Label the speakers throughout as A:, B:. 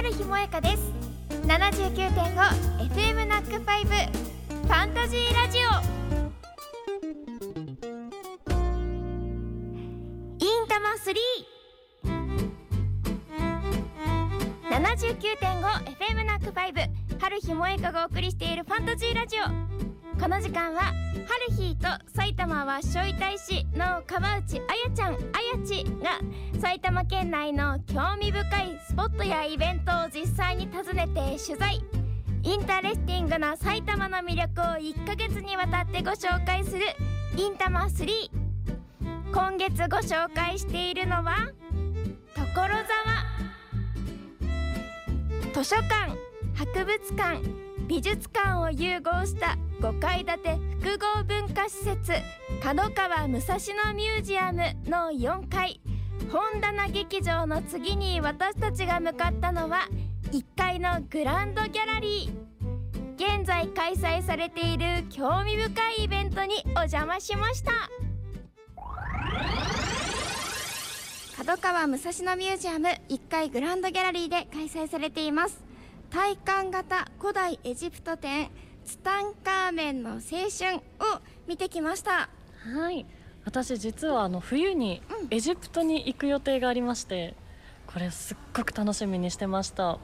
A: 春日萌香です。79.5FM ナックファイブファンタジーラジオ。インタマ 379.5FM ナックファイブ春日萌香がお送りしているファンタジーラジオ。この時間は春日と埼玉はしょいたい市の川内あやちゃんあやちが埼玉県内の興味深いスポットやイベントを実際に訪ねて取材。 interesting な埼玉の魅力を1ヶ月にわたってご紹介するインタマ3今月ご紹介しているのは所沢。図書館博物館美術館を融合した5階建て複合文化施設角川武蔵野ミュージアムの4階。本棚劇場の次に私たちが向かったのは1階のグランドギャラリー。現在開催されている興味深いイベントにお邪魔しました。角川武蔵野ミュージアム1階グランドギャラリーで開催されています。体感型古代エジプト展ツタンカーメンの青春を見てきました。
B: はい私実はあの冬にエジプトに行く予定がありまして、これすっごく楽しみにしてました。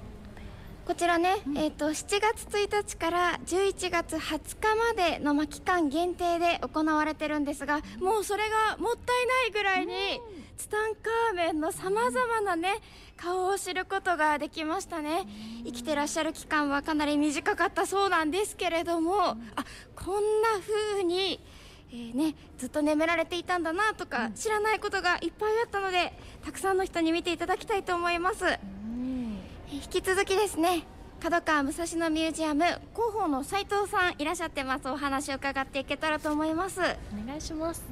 A: こちらね、うん、えーと、7月1日から11月20日までの、ま、期間限定で行われてるんですがもうそれがもったいないぐらいに、ツタンカーメンのさまざまなね顔を知ることができましたね。生きてらっしゃる期間はかなり短かったそうなんですけれどもあこんな風にえーね、ずっと眠られていたんだなとか、知らないことがいっぱいあったのでたくさんの人に見ていただきたいと思います。引き続きですね角川武蔵野ミュージアム広報の斉藤さんいらっしゃってます。お話を伺っていけたらと思います。
B: お願いします。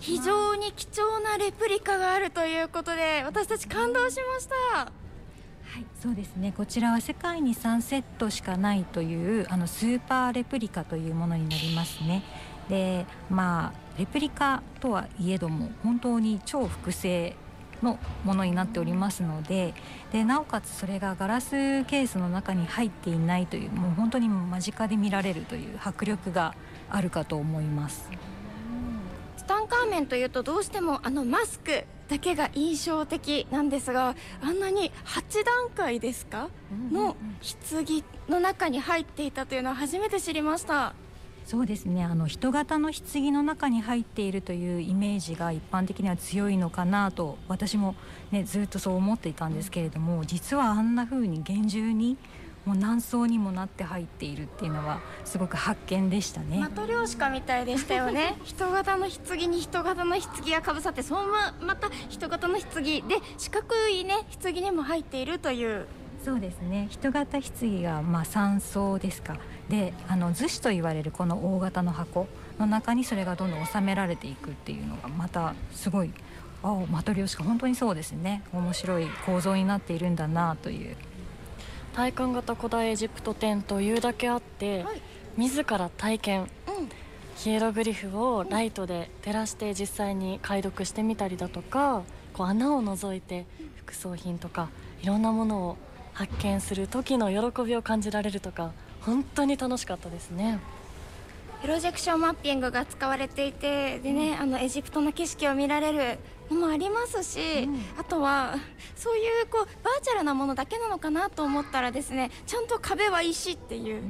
A: 非常に貴重なレプリカがあるということで私たち感動しました。
C: はいそうですね。こちらは世界に3セットしかないというあのスーパーレプリカというものになりますねでまあレプリカとはいえども本当に超複製のものになっておりますのででなおかつそれがガラスケースの中に入っていないというもう本当に間近で見られるという迫力があるかと思います。
A: ツタンカーメンというとどうしてもあのマスクだけが印象的なんですがあんなに8段階ですか？の棺の中に入っていたというのは初めて知りました。
C: そうですねあの人型の棺の中に入っているというイメージが一般的には強いのかなと私も、ね、ずっとそう思っていたんですけれども実はあんな風に厳重にもう何層にもなって入っているっていうのはすごく発見でしたね。
A: マトリョーシカみたいでしたよね。人型の棺に人型の棺がかぶさって、そのままた人型の棺で四角いね棺にも入っているという。
C: そうですね。人型棺がまあ3層ですか。であの逗子と言われるこの大型の箱の中にそれがどんどん収められていくっていうのがまたすごいあマトリョーシカ本当にそうですね面白い構造になっているんだなという
B: 体感型古代エジプト展というだけあって、はい、自ら体験、うん、ヒエログリフをライトで照らして実際に解読してみたりだとかこう穴を覗いて副葬品とかいろんなものを発見する時の喜びを感じられるとか本当に楽しかったですね。
A: プロジェクションマッピングが使われていてでね、あのエジプトの景色を見られるのもありますし、うん、あとはそういうこうバーチャルなものだけなのかなと思ったらですねちゃんと壁は石っていう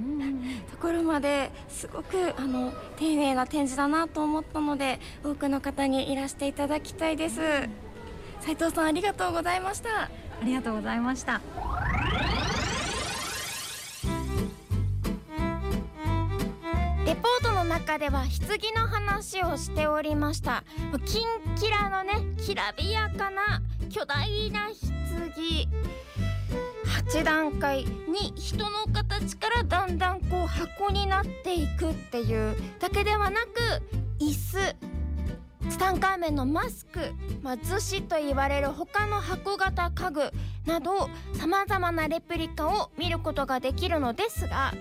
A: ところまですごくあの丁寧な展示だなと思ったので多くの方にいらしていただきたいです。斉藤さんありがとうございましたあ
C: りがとうございました。
A: レポートの中では棺の話をしておりました。キンキラのねきらびやかな巨大な棺。8段階に人の形からだんだんこう箱になっていくっていう。だけではなく椅子。ツタンカーメンのマスク、まあ、逗子と言われる他の箱型家具などさまざまなレプリカを見ることができるのですが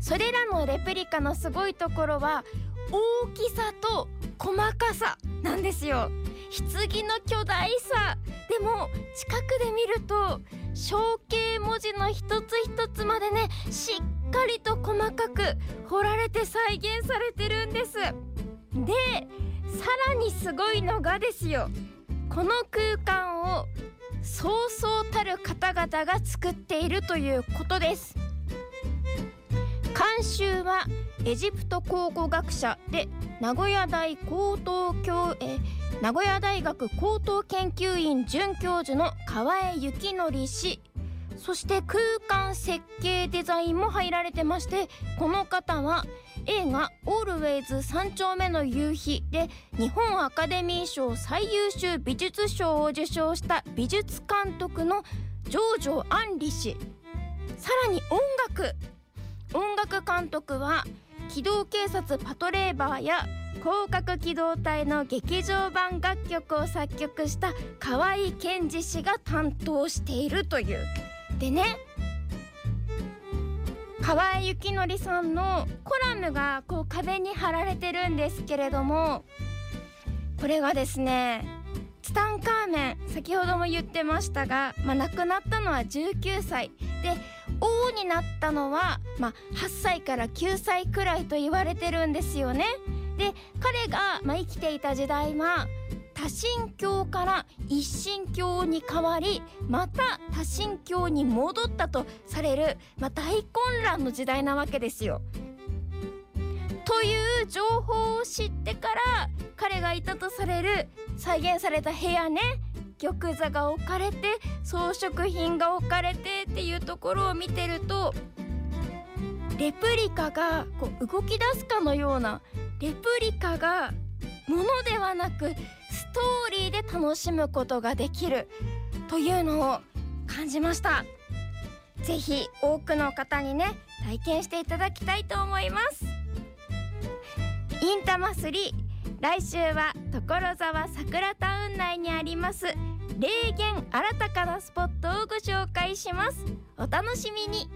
A: それらのレプリカのすごいところは大きさと細かさなんですよ。棺の巨大さ。でも近くで見ると象形文字の一つ一つまでねしっかりと細かく彫られて再現されてるんです。でさらにすごいのがですよ。この空間をそうそうたる方々が作っているということです。監修はエジプト考古学者で名古屋大高等教え名古屋大学高等研究院准教授の川江幸則氏。そして空間設計デザインも入られてましてこの方は映画「オールウェイズ三丁目の夕日」で日本アカデミー賞最優秀美術賞を受賞した美術監督のジョージョ・アンリ氏。さらに音楽。音楽監督は機動警察パトレーバーや広角機動隊の劇場版楽曲を作曲した河合健二氏が担当しているという。でね河合幸則さんのコラムがこう壁に貼られてるんですけれどもこれがですねツタンカーメン先ほども言ってましたが、まあ、亡くなったのは19歳で王になったのは、まあ、8歳から9歳くらいと言われてるんですよね。で彼が、まあ、生きていた時代は多神教から一神教に変わりまた多神教に戻ったとされる、まあ、大混乱の時代なわけですよ。という情報を知ってから彼がいたとされる再現された部屋ね玉座が置かれて装飾品が置かれてっていうところを見てるとレプリカがこう動き出すかのようなレプリカがものではなくストーリーで楽しむことができるというのを感じました。ぜひ多くの方にね体験していただきたいと思います。インタマ3来週は所沢桜タウン内にあります霊源新たかなスポットをご紹介します。お楽しみに。